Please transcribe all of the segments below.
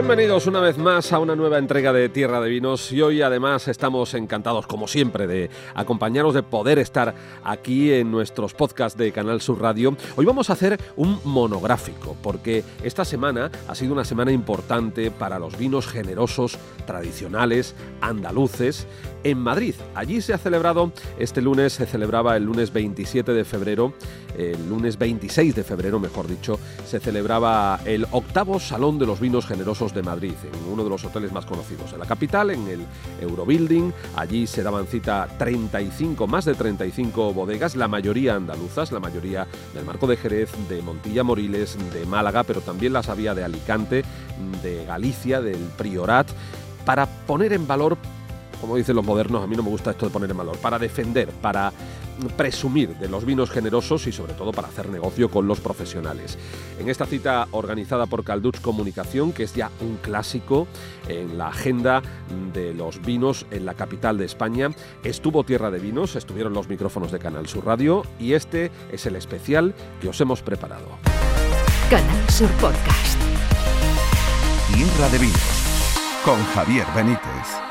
Bienvenidos una vez más a una nueva entrega de Tierra de Vinos y hoy además estamos encantados como siempre de acompañaros de poder estar aquí en nuestros podcasts de Canal Sur Radio. Hoy vamos a hacer un monográfico porque esta semana ha sido una semana importante para los vinos generosos, tradicionales, andaluces en Madrid. Allí se ha celebrado, este lunes se celebraba el lunes 27 de febrero, el lunes 26 de febrero mejor dicho, se celebraba el octavo Salón de los Vinos Generosos de Madrid, en uno de los hoteles más conocidos de la capital, en el Eurobuilding. Allí se daban cita 35, más de 35 bodegas, la mayoría andaluzas, la mayoría del Marco de Jerez, de Montilla Moriles, de Málaga, pero también las había de Alicante, de Galicia, del Priorat, para poner en valor como dicen los modernos, a mí no me gusta esto de poner en valor, para defender, para presumir de los vinos generosos y sobre todo para hacer negocio con los profesionales. En esta cita organizada por Calduch Comunicación, que es ya un clásico en la agenda de los vinos en la capital de España, estuvo Tierra de Vinos, estuvieron los micrófonos de Canal Sur Radio y este es el especial que os hemos preparado. Canal Sur Podcast. Tierra de Vinos con Javier Benítez.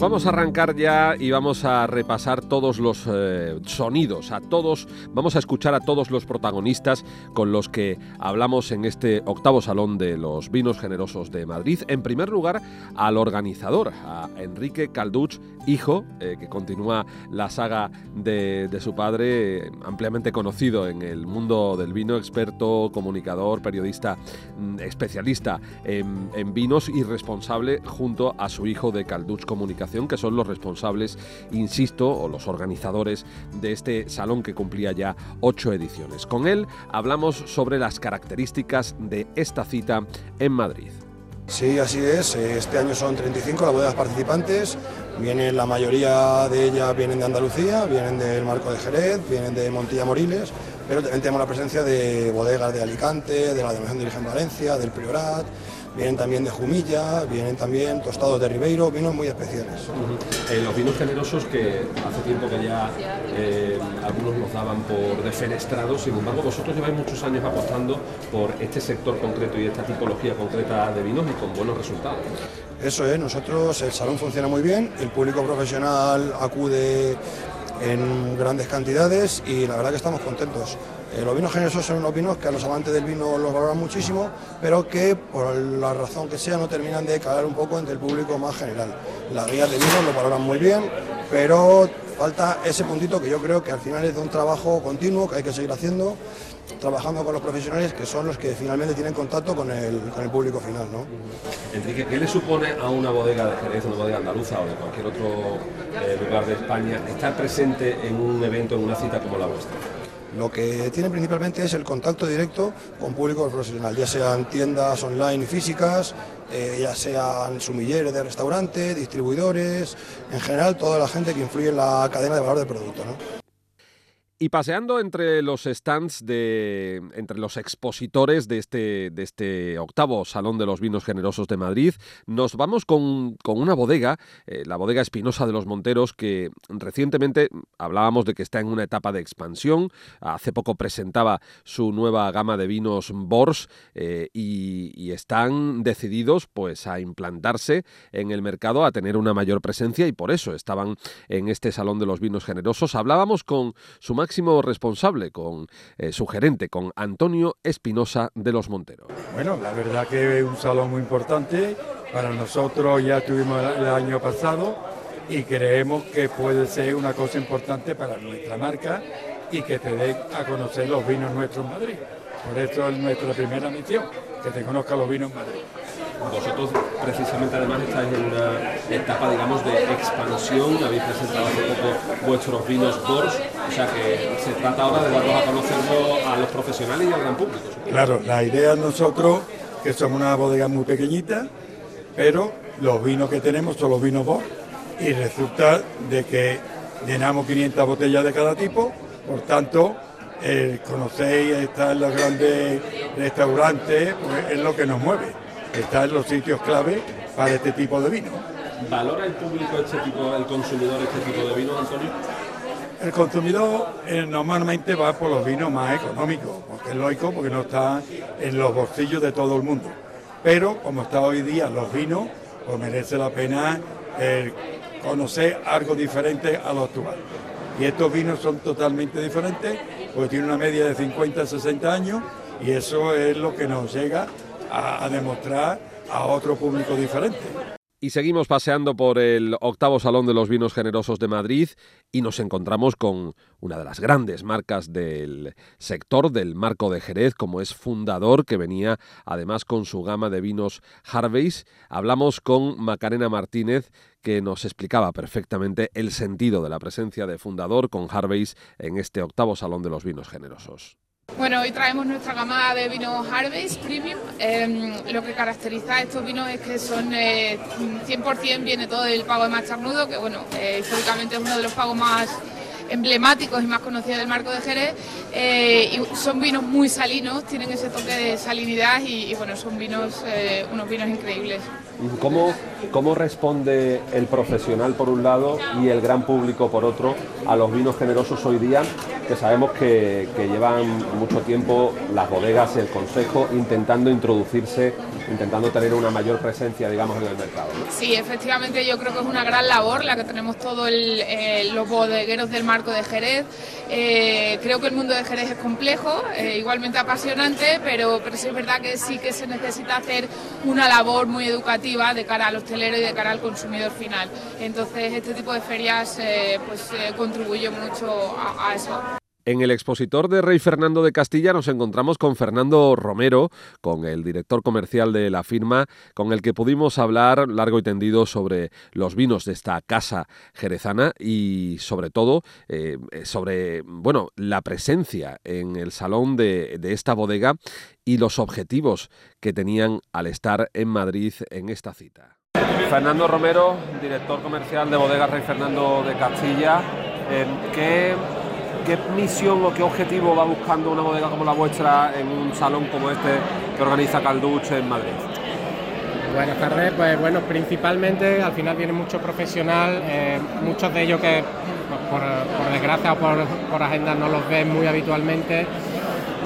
Vamos a arrancar ya y vamos a repasar todos los eh, sonidos, a todos, vamos a escuchar a todos los protagonistas con los que hablamos en este octavo salón de los vinos generosos de Madrid. En primer lugar, al organizador, a Enrique Calduch, hijo, eh, que continúa la saga de, su padre, ampliamente conocido en el mundo del vino, experto, comunicador, periodista, mm, especialista en, en vinos y responsable junto a su hijo de Calduch Comunicación que son los responsables, insisto, o los organizadores de este salón que cumplía ya ocho ediciones. Con él hablamos sobre las características de esta cita en Madrid. Sí, así es. Este año son 35 las bodegas participantes. Vienen, la mayoría de ellas vienen de Andalucía, vienen del Marco de Jerez, vienen de Montilla Moriles, pero también tenemos la presencia de bodegas de Alicante, de la Denominación de Origen Valencia, del Priorat, vienen también de Jumilla, vienen también tostados de Ribeiro, vinos muy especiales. Eh, los vinos generosos que hace tiempo que ya eh, algunos nos daban por defenestrados, sin embargo vosotros lleváis muchos años apostando por este sector concreto y esta tipología concreta de vinos y con buenos resultados. Eso es, nosotros el salón funciona muy bien, el público profesional acude en grandes cantidades y la verdad que estamos contentos. Eh, los vinos generosos son unos vinos que a los amantes del vino los valoran muchísimo, pero que por la razón que sea no terminan de calar un poco entre el público más general. Las guías de vinos lo valoran muy bien, pero falta ese puntito que yo creo que al final es de un trabajo continuo que hay que seguir haciendo, trabajando con los profesionales que son los que finalmente tienen contacto con el, público final. ¿no? Enrique, ¿qué le supone a una bodega de Jerez, una bodega andaluza o de cualquier otro eh, lugar de España estar presente en un evento, en una cita como la vuestra? Lo que tiene principalmente es el contacto directo con público profesional, ya sean tiendas online físicas, eh, ya sean sumilleres de restaurantes, distribuidores, en general toda la gente que influye en la cadena de valor del producto. Y paseando entre los stands de. entre los expositores de este, de este octavo Salón de los Vinos Generosos de Madrid, nos vamos con, una bodega, eh, la bodega Espinosa de los Monteros, que recientemente hablábamos de que está en una etapa de expansión. Hace poco presentaba su nueva gama de vinos Bors eh, y, y, están decididos pues a implantarse en el mercado, a tener una mayor presencia y por eso estaban en este Salón de los Vinos Generosos. Hablábamos con su máximo responsable, con eh, su gerente, con Antonio Espinosa de los Monteros. Bueno, la verdad que es un salón muy importante. Para nosotros ya tuvimos el año pasado y creemos que puede ser una cosa importante para nuestra marca y que te dé a conocer los vinos nuestros en Madrid. Por eso es nuestra primera misión, que te conozca los vinos en Madrid. Vosotros precisamente además estáis en una etapa, digamos, de expansión, habéis presentado hace poco vuestros vinos Bors, o sea que se trata ahora de darlos a conocerlo a los profesionales y al gran público. Claro, la idea nosotros, que somos una bodega muy pequeñita, pero los vinos que tenemos son los vinos Bors y resulta de que llenamos 500 botellas de cada tipo, por tanto, el conocéis, estar en los grandes restaurantes, pues es lo que nos mueve, estar en los sitios clave para este tipo de vino. ¿Valora el público este tipo, el consumidor este tipo de vino, Antonio? El consumidor eh, normalmente va por los vinos más económicos, porque es lógico, porque no está en los bolsillos de todo el mundo. Pero como está hoy día los vinos, pues merece la pena eh, conocer algo diferente a lo actual. Y estos vinos son totalmente diferentes, porque tienen una media de 50 60 años, y eso es lo que nos llega a demostrar a otro público diferente. Y seguimos paseando por el octavo Salón de los Vinos Generosos de Madrid y nos encontramos con una de las grandes marcas del sector del marco de Jerez, como es Fundador, que venía además con su gama de vinos Harveys. Hablamos con Macarena Martínez, que nos explicaba perfectamente el sentido de la presencia de Fundador con Harveys en este octavo Salón de los Vinos Generosos. Bueno, hoy traemos nuestra gama de vinos Harvest Premium. Em, lo que caracteriza a estos vinos es que son 100% eh, viene todo del pago de Macharnudo, que bueno, eh, históricamente es uno de los pagos más emblemáticos y más conocidos del marco de Jerez. Eh, y son vinos muy salinos, tienen ese toque de salinidad y, bueno, son vinos, unos vinos increíbles. ¿Cómo, ¿Cómo responde el profesional por un lado y el gran público por otro a los vinos generosos hoy día? Que sabemos que, llevan mucho tiempo las bodegas y el consejo intentando introducirse, intentando tener una mayor presencia, digamos, en el mercado. Sí, efectivamente yo creo que es una gran labor la que tenemos todos los bodegueros del marco de Jerez. Eh, creo que el mundo de Jerez es complejo, eh, igualmente apasionante, pero, pero sí es verdad que sí que se necesita hacer una labor muy educativa de cara al hostelero y de cara al consumidor final. Entonces este tipo de ferias eh, pues eh, contribuye mucho a, eso. En el expositor de Rey Fernando de Castilla nos encontramos con Fernando Romero, con el director comercial de la firma, con el que pudimos hablar largo y tendido sobre los vinos de esta casa jerezana y sobre todo eh, sobre bueno la presencia en el salón de, esta bodega y los objetivos que tenían al estar en Madrid en esta cita. Fernando Romero, director comercial de Bodega Rey Fernando de Castilla, eh, ¿qué ¿Qué misión o qué objetivo va buscando una bodega como la vuestra en un salón como este que organiza Calduch en Madrid? Buenas tardes, pues bueno, principalmente al final viene mucho profesional, eh, muchos de ellos que por, desgracia o por, por agenda no los ven muy habitualmente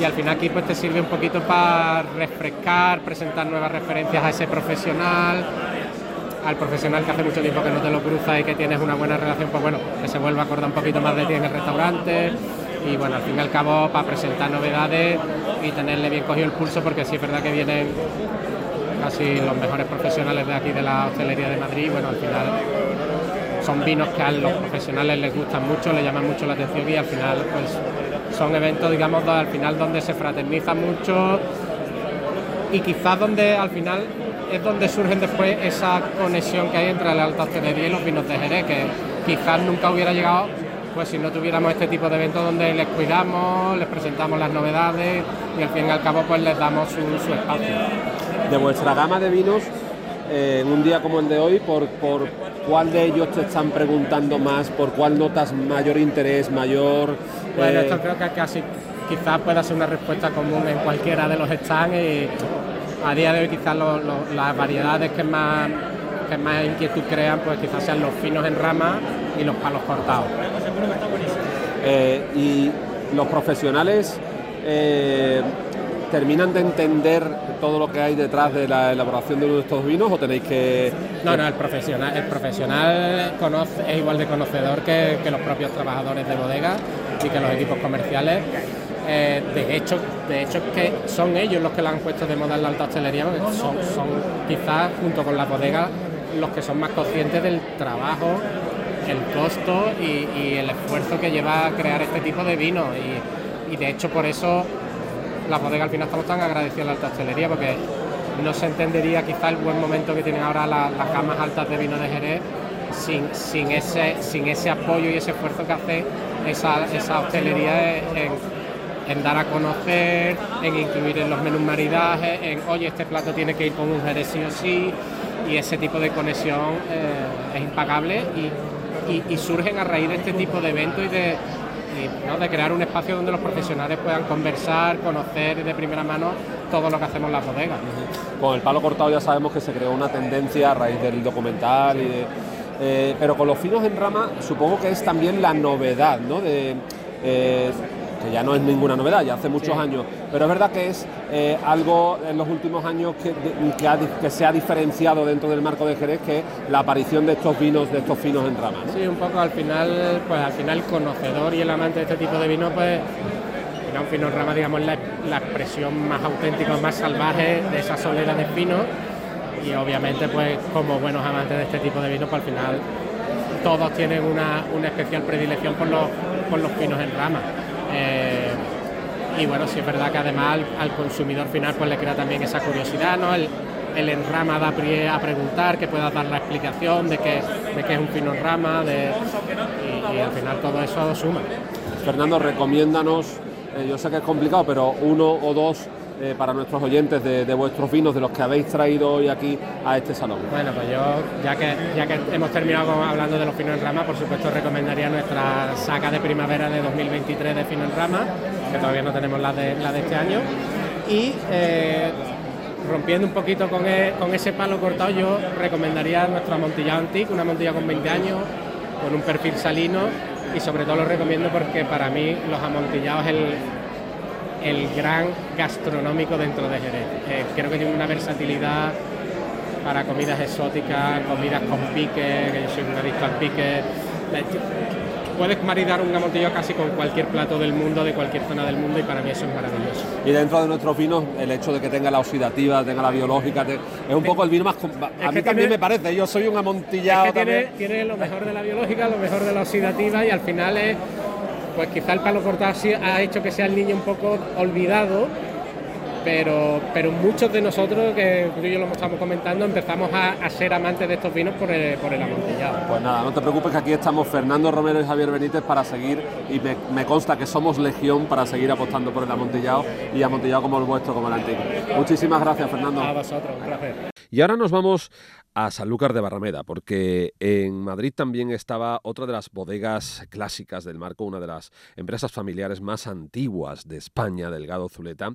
y al final aquí pues te sirve un poquito para refrescar, presentar nuevas referencias a ese profesional, al profesional que hace mucho tiempo que no te lo cruza y que tienes una buena relación, pues bueno, que se vuelva a acordar un poquito más de ti en el restaurante. Y bueno, al fin y al cabo para presentar novedades y tenerle bien cogido el pulso porque sí es verdad que vienen casi los mejores profesionales de aquí de la hostelería de Madrid, bueno, al final son vinos que a los profesionales les gustan mucho, les llaman mucho la atención y al final pues son eventos digamos al final donde se fraterniza mucho y quizás donde al final es donde surgen después esa conexión que hay entre la alta hostelería y los vinos de Jerez, que quizás nunca hubiera llegado pues si no tuviéramos este tipo de eventos donde les cuidamos, les presentamos las novedades y al fin y al cabo pues les damos su, espacio. De vuestra gama de vinos, eh, en un día como el de hoy, ¿por, ¿por cuál de ellos te están preguntando más? ¿Por cuál notas mayor interés, mayor...? Bueno, esto eh, creo que casi quizás pueda ser una respuesta común en cualquiera de los stands y a día de hoy quizás las variedades que más, que más inquietud crean, pues quizás sean los finos en rama y los palos cortados. Eh, y los profesionales eh, terminan de entender todo lo que hay detrás de la elaboración de estos vinos o tenéis que no no el profesional el profesional conoce, es igual de conocedor que, que los propios trabajadores de bodega y que los equipos comerciales eh, de hecho, de hecho que son ellos los que la han puesto de moda en la alta hostelería, son, son quizás junto con las bodegas los que son más conscientes del trabajo, el costo y, el esfuerzo que lleva a crear este tipo de vino. Y, de hecho por eso las bodegas al final estamos tan agradecidos a la alta hostelería porque no se entendería quizá el buen momento que tienen ahora las, camas altas de vino de Jerez sin, sin, ese, sin ese apoyo y ese esfuerzo que hace esa, esa hostelería en, en dar a conocer, en incluir en los menús maridajes, en oye, este plato tiene que ir con un jerez sí o sí, y ese tipo de conexión eh, es impagable y, surgen a raíz de este tipo de eventos y de, ¿no? de crear un espacio donde los profesionales puedan conversar, conocer de primera mano todo lo que hacemos en las bodegas. Con el palo cortado ya sabemos que se creó una tendencia a raíz del documental y eh, pero con los finos en rama supongo que es también la novedad, ¿no? De, eh, que ya no es ninguna novedad, ya hace muchos años, pero es verdad que es eh, algo en los últimos años que, que, se ha diferenciado dentro del marco de Jerez, que es la aparición de estos vinos, de estos finos en rama. Sí, un poco al final, pues al final el conocedor y el amante de este tipo de vino, pues un fino en rama, digamos, la, la expresión más auténtica, más salvaje de esa soledad de vino y obviamente, pues como buenos amantes de este tipo de vino, pues al final todos tienen una, una especial predilección por los, por los finos en rama. Eh, y bueno, sí es verdad que además al, consumidor final pues le crea también esa curiosidad, ¿no? El, el enrama da pie a preguntar, que pueda dar la explicación de que, de que es un fino rama, de, y, al final todo eso suma. Fernando, recomiéndanos, eh, yo sé que es complicado, pero uno o dos eh, para nuestros oyentes de, vuestros vinos, de los que habéis traído hoy aquí a este salón? Bueno, pues yo, ya que, ya que hemos terminado hablando de los finos en rama, por supuesto recomendaría nuestra saca de primavera de 2023 de fino en rama, que todavía no tenemos la de, este año. Y eh, rompiendo un poquito con, e, con, ese palo cortado, yo recomendaría nuestro amontillado antique, una amontilla con 20 años, con un perfil salino y sobre todo lo recomiendo porque para mí los amontillados el, el gran gastronómico dentro de Jerez. Eh, creo que tiene una versatilidad para comidas exóticas, comidas con pique, que yo soy un adicto al pique. Puedes maridar un amontillo casi con cualquier plato del mundo, de cualquier zona del mundo, y para mí eso es maravilloso. Y dentro de nuestros vinos, el hecho de que tenga la oxidativa, tenga la biológica, es un poco el vino más. A mí también me parece, yo soy un amontillado. tiene, tiene lo mejor de la biológica, lo mejor de la oxidativa, y al final es pues quizá el palo cortado ha hecho que sea el niño un poco olvidado, pero, pero muchos de nosotros, que tú y yo lo estamos comentando, empezamos a, ser amantes de estos vinos por el, por el, amontillado. Pues nada, no te preocupes que aquí estamos Fernando Romero y Javier Benítez para seguir, y me, consta que somos legión para seguir apostando por el amontillado y amontillado como el vuestro, como el antiguo. Muchísimas gracias, Fernando. A vosotros, un placer. Y ahora nos vamos a Sanlúcar de Barrameda, porque en Madrid también estaba otra de las bodegas clásicas del marco, una de las empresas familiares más antiguas de España, Delgado Zuleta,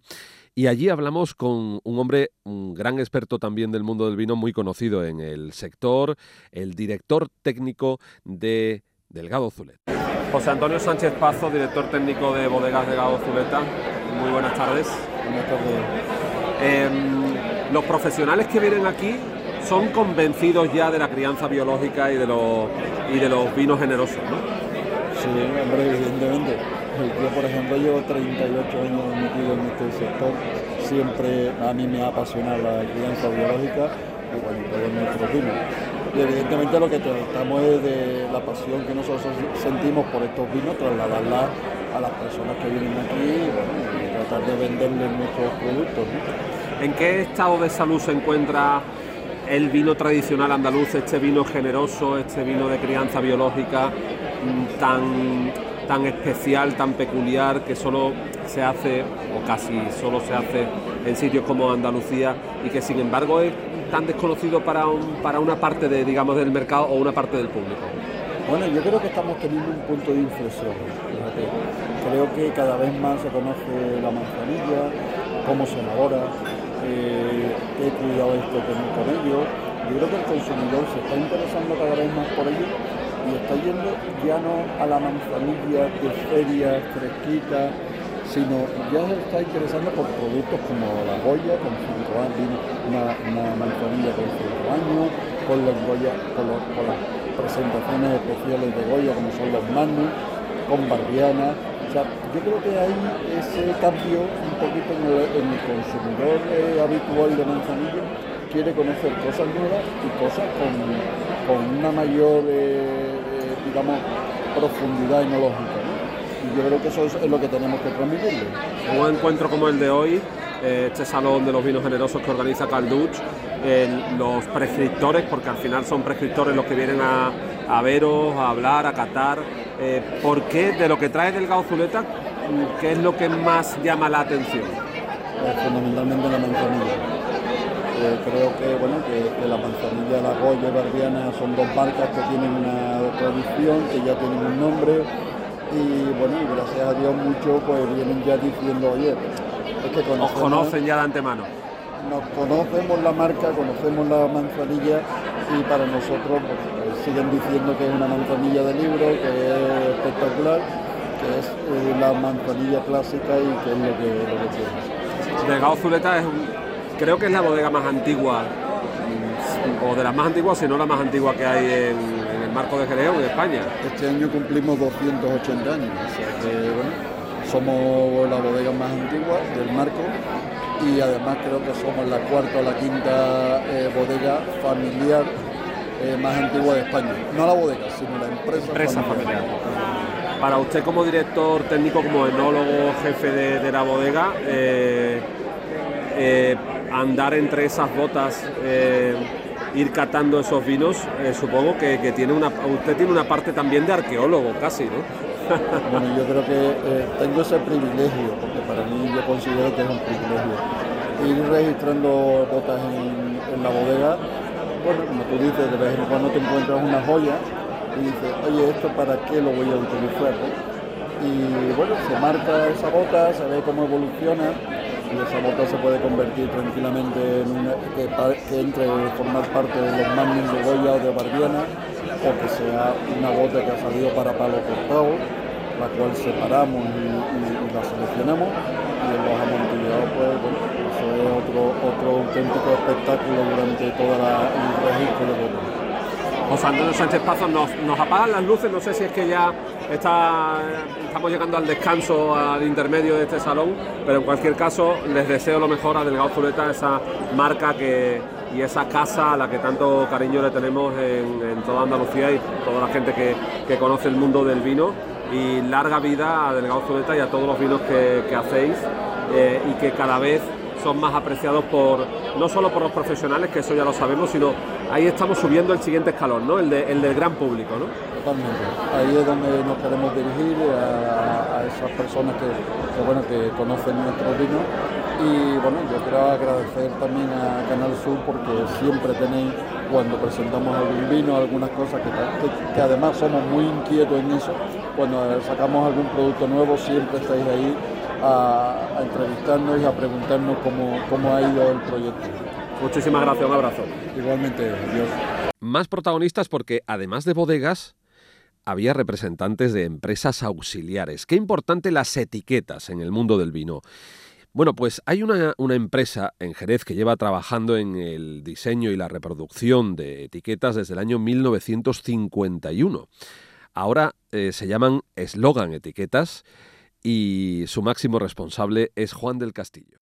y allí hablamos con un hombre, un gran experto también del mundo del vino, muy conocido en el sector, el director técnico de Delgado Zuleta. José Antonio Sánchez Pazo, director técnico de Bodegas Delgado Zuleta. Muy buenas tardes. Buenas tardes. Em, los profesionales que vienen aquí son convencidos ya de la crianza biológica y de los, y de los vinos generosos, ¿no? Sí, hombre, evidentemente. Yo, por ejemplo, llevo 38 años metido en este sector. Siempre a mí me ha apasionado la crianza biológica y bueno, todos nuestros vinos. Y evidentemente lo que tratamos es de la pasión que nosotros sentimos por estos vinos, trasladarla a las personas que vienen aquí y, bueno, tratar de venderles nuestros productos. ¿En qué estado de salud se encuentra el vino tradicional andaluz, este vino generoso, este vino de crianza biológica mm, tan, tan especial, tan peculiar, que solo se hace, o casi solo se hace en sitios como Andalucía y que sin embargo es tan desconocido para, para una parte de, digamos, del mercado o una parte del público? Bueno, yo creo que estamos teniendo un punto de inflexión. Creo que cada vez más se conoce la manzanilla, cómo se elabora, eh, qué cuidado que tener con ello. Yo creo que el consumidor se está interesando cada vez más por ello y está yendo ya no a la manzanilla de feria fresquita, sino ya se está interesando por productos como la Goya, con 5 años, una, manzanilla con 5 años, con, los Goya, con, las presentaciones especiales de Goya como son los Magnus, con Barbiana, o sea, yo creo que hay ese cambio un poquito en el, consumidor eh, habitual de manzanilla, quiere conocer cosas nuevas y cosas con, una mayor, eh, eh, digamos, profundidad enológica. Y yo creo que eso es, lo que tenemos que transmitirle. Un encuentro como el de hoy, este salón de los vinos generosos que organiza Calduch, los prescriptores, porque al final son prescriptores los que vienen a, a veros, a hablar, a catar eh, ¿Por qué de lo que trae del Zuleta, qué es lo que más llama la atención? Eh, fundamentalmente la manzanilla. Eh, creo que bueno que, la manzanilla, la Goya y Barbiana son dos marcas que tienen una tradición, que ya tienen un nombre. y bueno, y gracias a Dios muchos pues vienen ya diciendo, oye, es que Os conocemos, conocen ya de antemano. nos conocemos la marca, conocemos la manzanilla y para nosotros pues, siguen diciendo que es una manzanilla de libro, que es espectacular, que es eh, la manzanilla clásica y que es lo que, lo que queremos. Delgado Zuleta es un- creo que es la bodega más antigua, mm, o de las más antiguas, si no la más antigua que hay en, en el marco de Jerez o en España. Este año cumplimos 280 años, o sea que bueno, somos la bodega más antigua del marco y además creo que somos la cuarta o la quinta eh, bodega familiar eh, más antigua de España. No la bodega, sino la empresa, Empresa familiar. Para usted como director técnico, como enólogo, jefe de, de la bodega, eh, eh, andar entre esas botas, ir catando esos vinos, supongo que, que tiene una, usted tiene una parte también de arqueólogo casi, ¿no? Bueno, yo creo que tengo ese privilegio, porque para mí yo considero que es un privilegio. Ir registrando botas en, en la bodega, bueno, como tú dices, de vez en cuando te encuentras una joya y dices, oye, ¿esto para qué lo voy a utilizar? Y bueno, se marca esa bota, se ve cómo evoluciona y esa bota se puede convertir tranquilamente en una que, entre a formar parte de los Magnum de Goya o de Barbiana o que sea una bota que ha salido para palo cortado, la cual separamos y, la seleccionamos y los amontillados pues bueno, otro, otro auténtico espectáculo durante todo el registro de. José Antonio Sánchez Pazos, nos, apagan las luces, no sé si es que ya está, estamos llegando al descanso, al intermedio de este salón, pero en cualquier caso les deseo lo mejor a Delgado Zuleta, esa marca que, y esa casa a la que tanto cariño le tenemos en, toda Andalucía y toda la gente que, que conoce el mundo del vino. Y larga vida a Delgado Zuleta y a todos los vinos que, que hacéis eh, y que cada vez son más apreciados por no solo por los profesionales, que eso ya lo sabemos, sino ahí estamos subiendo el siguiente escalón, ¿no? El, de- el del gran público, ¿no? Totalmente. Ahí es donde nos queremos dirigir a, esas personas que, bueno, que conocen nuestro vino. Y bueno, yo quiero agradecer también a Canal Sur porque siempre tenéis, cuando presentamos algún vino, algunas cosas que- que además somos muy inquietos en eso, cuando sacamos algún producto nuevo siempre estáis ahí a, a entrevistarnos y a preguntarnos cómo, cómo ha ido el proyecto. Muchísimas gracias, un abrazo. Igualmente, adiós. Más protagonistas porque además de bodegas, había representantes de empresas auxiliares. Qué importante las etiquetas en el mundo del vino. Bueno, pues hay una, una empresa en Jerez que lleva trabajando en el diseño y la reproducción de etiquetas desde el año 1951. Ahora eh, se llaman Slogan Etiquetas y su máximo responsable es Juan del Castillo.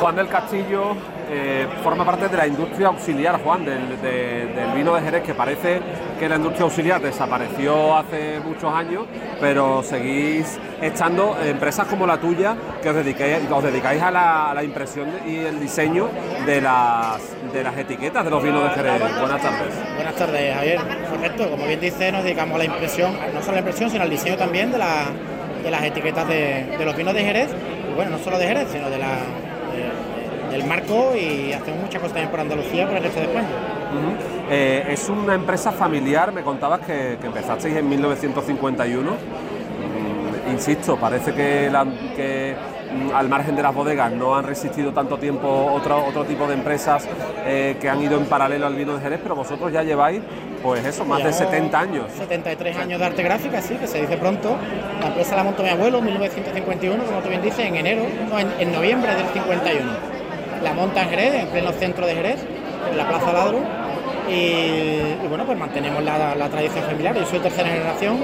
Juan del Castillo eh, forma parte de la industria auxiliar, Juan, del, de- del vino de Jerez, que parece que la industria auxiliar desapareció hace muchos años, pero seguís echando empresas como la tuya que os dedicáis, os dedicáis a, la, a la impresión y el diseño de las, de las etiquetas de los vinos de Jerez. Buenas tardes. Buenas tardes, Javier. Correcto, como bien dice, nos dedicamos a la impresión, no solo a la impresión, sino al diseño también de, la- de las etiquetas de, de los vinos de Jerez. Y bueno, no solo de Jerez, sino de la, de- del marco y hacemos muchas cosas también por Andalucía, por el resto de España. Eh, es una empresa familiar, me contabas que, empezasteis en 1951. Mm, insisto, parece que, la- que, al margen de las bodegas no han resistido tanto tiempo otro, otro tipo de empresas eh, que han ido en paralelo al vino de Jerez, pero vosotros ya lleváis, pues eso, más de Llevamos 70 años. 73 años de arte gráfica, sí, que se dice pronto. La empresa la montó mi abuelo en 1951, como tú bien dices, en enero, no, en, en noviembre del 51. La monta en Jerez, en pleno centro de Jerez, en la Plaza Ladro. Y, y bueno, pues mantenemos la, la tradición familiar. Yo soy tercera generación.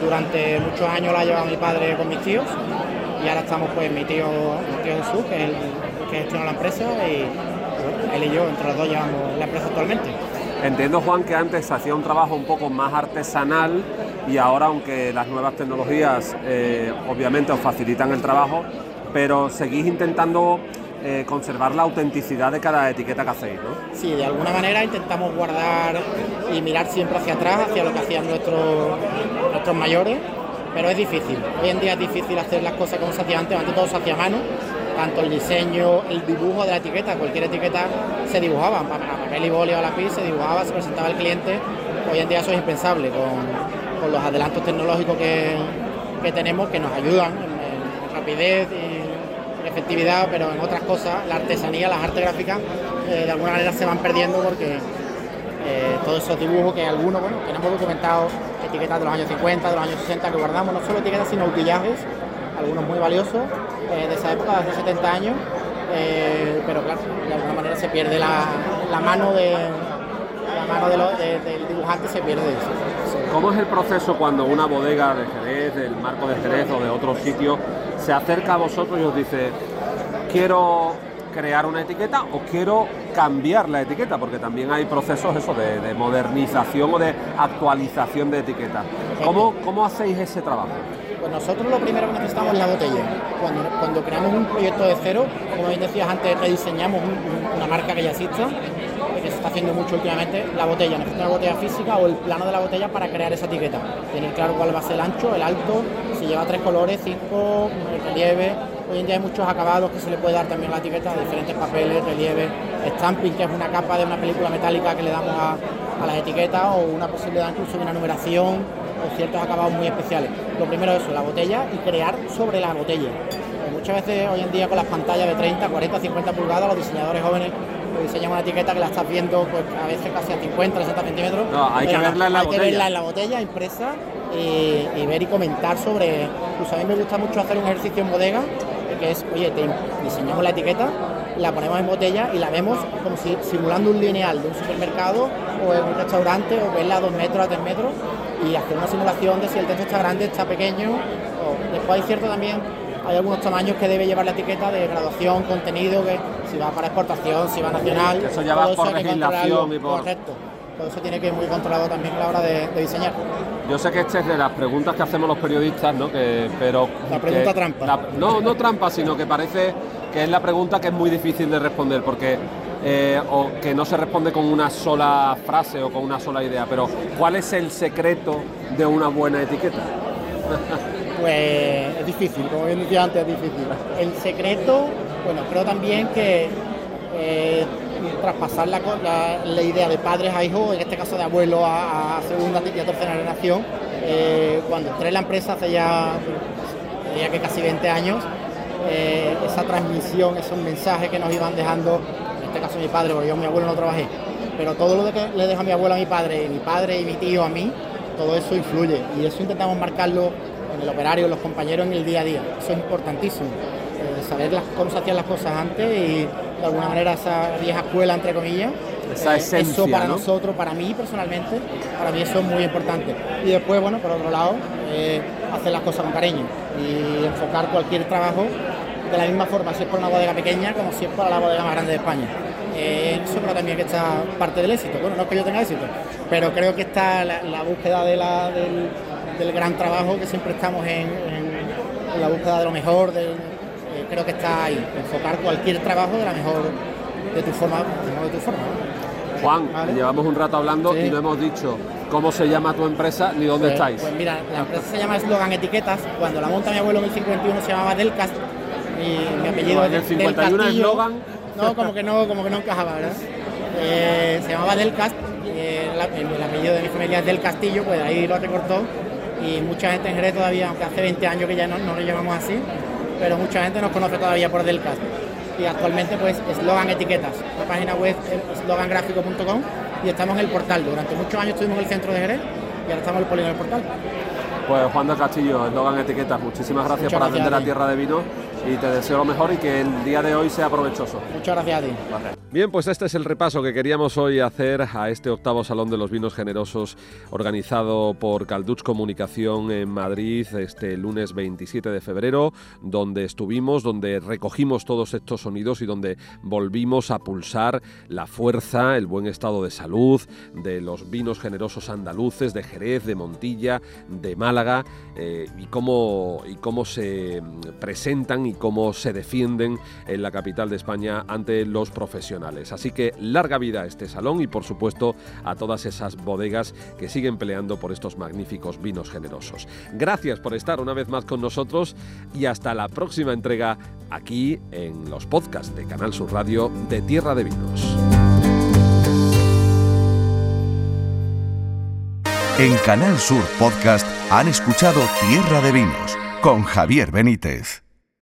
Durante muchos años la ha llevado mi padre con mis tíos. Y ahora estamos pues mi tío, mi tío Jesús, que es el que gestiona la empresa. Y él y yo, entre los dos, llevamos la empresa actualmente. Entiendo, Juan, que antes se hacía un trabajo un poco más artesanal y ahora, aunque las nuevas tecnologías eh, obviamente os facilitan el trabajo, pero seguís intentando eh, conservar la autenticidad de cada etiqueta que hacéis, ¿no? Sí, de alguna manera intentamos guardar y mirar siempre hacia atrás, hacia lo que hacían nuestros, nuestros mayores, pero es difícil. Hoy en día es difícil hacer las cosas como se hacía antes, antes todo se a mano, tanto el diseño, el dibujo de la etiqueta, cualquier etiqueta se dibujaba, pa- papel y boli o lápiz se dibujaba, se presentaba al cliente. Hoy en día eso es impensable, con, con los adelantos tecnológicos que, que tenemos que nos ayudan en, rapidez y efectividad, pero en otras cosas, la artesanía, las artes gráficas, eh, de alguna manera se van perdiendo porque eh, todos esos dibujos que algunos, bueno, tenemos documentados etiquetas de los años 50, de los años 60 que guardamos, no solo etiquetas sino utillajes, algunos muy valiosos eh, de esa época, de hace 70 años, pero claro, de alguna manera se pierde la, mano de la mano del dibujante se pierde eso. ¿Cómo es el proceso cuando una bodega de Jerez, del marco de Jerez o de otro sitio se acerca a vosotros y os dice, quiero crear una etiqueta o quiero cambiar la etiqueta, porque también hay procesos eso de, modernización o de actualización de etiquetas. ¿Cómo, ¿Cómo hacéis ese trabajo? Pues nosotros lo primero que necesitamos es la botella. Cuando, cuando creamos un proyecto de cero, como bien decías antes, rediseñamos una marca que ya exista, que se está haciendo mucho últimamente, la botella. Necesitamos una botella física o el plano de la botella para crear esa etiqueta. Tener claro cuál va a ser el ancho, el alto, si lleva tres colores, cinco, el relieve, Hoy en día hay muchos acabados que se le puede dar también a la etiqueta, diferentes papeles, relieve, stamping, que es una capa de una película metálica que le damos a, las etiquetas, o una posibilidad incluso de una numeración, o ciertos acabados muy especiales. Lo primero es eso, la botella y crear sobre la botella. muchas veces hoy en día con las pantallas de 30, 40, 50 pulgadas, los diseñadores jóvenes diseñan una etiqueta que la estás viendo pues, a veces casi a 50, 60 centímetros. No, hay que verla en la hay botella. Que verla en la botella impresa y, ver y comentar sobre. Pues a mí me gusta mucho hacer un ejercicio en bodega que es, oye, te diseñamos la etiqueta, la ponemos en botella y la vemos como si simulando un lineal de un supermercado o en un restaurante o verla a dos metros, a tres metros y hacer una simulación de si el texto está grande, está pequeño. O, después hay cierto también, hay algunos tamaños que debe llevar la etiqueta de graduación, contenido, que si va para exportación, si va nacional. Eso ya va por legislación y por... Correcto. Todo eso tiene que ir muy controlado también a la hora de, diseñar. Yo sé que esta es de las preguntas que hacemos los periodistas, ¿no? Que, pero la pregunta trampa. no, no trampa, sino que parece que es la pregunta que es muy difícil de responder, porque eh, o que no se responde con una sola frase o con una sola idea, pero ¿cuál es el secreto de una buena etiqueta? Pues es difícil, como bien decía antes, es difícil. El secreto, bueno, creo también que eh, traspasar la, la, idea de padres a hijos, en este caso de abuelo a, segunda y a tercera generación. Eh, cuando entré en la empresa hace ya, diría que casi 20 años, eh, esa transmisión, esos mensajes que nos iban dejando, en este caso mi padre, porque yo mi abuelo no trabajé, pero todo lo que le deja mi abuelo a mi padre, mi padre y mi tío a mí, todo eso influye y eso intentamos marcarlo en el operario, los compañeros en el día a día. Eso es importantísimo, eh, saber cómo se hacían las cosas antes y de alguna manera esa vieja escuela, entre comillas. Esa eh, eso para nosotros, para mí personalmente, para mí eso es muy importante. Y después, bueno, por otro lado, eh, hacer las cosas con cariño y enfocar cualquier trabajo de la misma forma, si es por una bodega pequeña como si es para la bodega más grande de España. Eh, eso creo también que está parte del éxito. Bueno, no es que yo tenga éxito, pero creo que está la, búsqueda de la, del, gran trabajo, que siempre estamos en, en la búsqueda de lo mejor, del, creo que está ahí, enfocar cualquier trabajo de la mejor, de tu forma, de tu forma. Juan, llevamos un rato hablando y no hemos dicho cómo se llama tu empresa ni dónde pues, estáis. Pues mira, la empresa se llama Slogan Etiquetas. Cuando la monta mi abuelo en el 51 se llamaba Delcast y mi apellido es el 51 eslogan. No, como que no, como que no encajaba, ¿verdad? Eh, se llamaba Delcast, eh, el, apellido de mi familia es Del Castillo, pues ahí lo recortó y mucha gente en Jerez todavía, aunque hace 20 años que ya no, no lo llamamos así, pero mucha gente nos conoce todavía por Delcast. Y actualmente pues eslogan etiquetas, la página web slogangráfico.com y estamos en el portal. Durante muchos años estuvimos en el centro de Jerez y ahora estamos en el polígono del portal. Pues Juan del Castillo, eslogan etiquetas, muchísimas gracias por atender a Tierra de Vino y te deseo lo mejor y que el día de hoy sea provechoso. Muchas gracias a ti. Bien, pues este es el repaso que queríamos hoy hacer a este octavo Salón de los Vinos Generosos organizado por Calduch Comunicación en Madrid este lunes 27 de febrero, donde estuvimos, donde recogimos todos estos sonidos y donde volvimos a pulsar la fuerza, el buen estado de salud de los vinos generosos andaluces, de Jerez, de Montilla, de Málaga eh, y, cómo, y cómo se presentan y cómo se defienden en la capital de España ante los profesionales. Así que larga vida a este salón y por supuesto a todas esas bodegas que siguen peleando por estos magníficos vinos generosos. Gracias por estar una vez más con nosotros y hasta la próxima entrega aquí en los podcasts de Canal Sur Radio de Tierra de Vinos. En Canal Sur Podcast han escuchado Tierra de Vinos con Javier Benítez.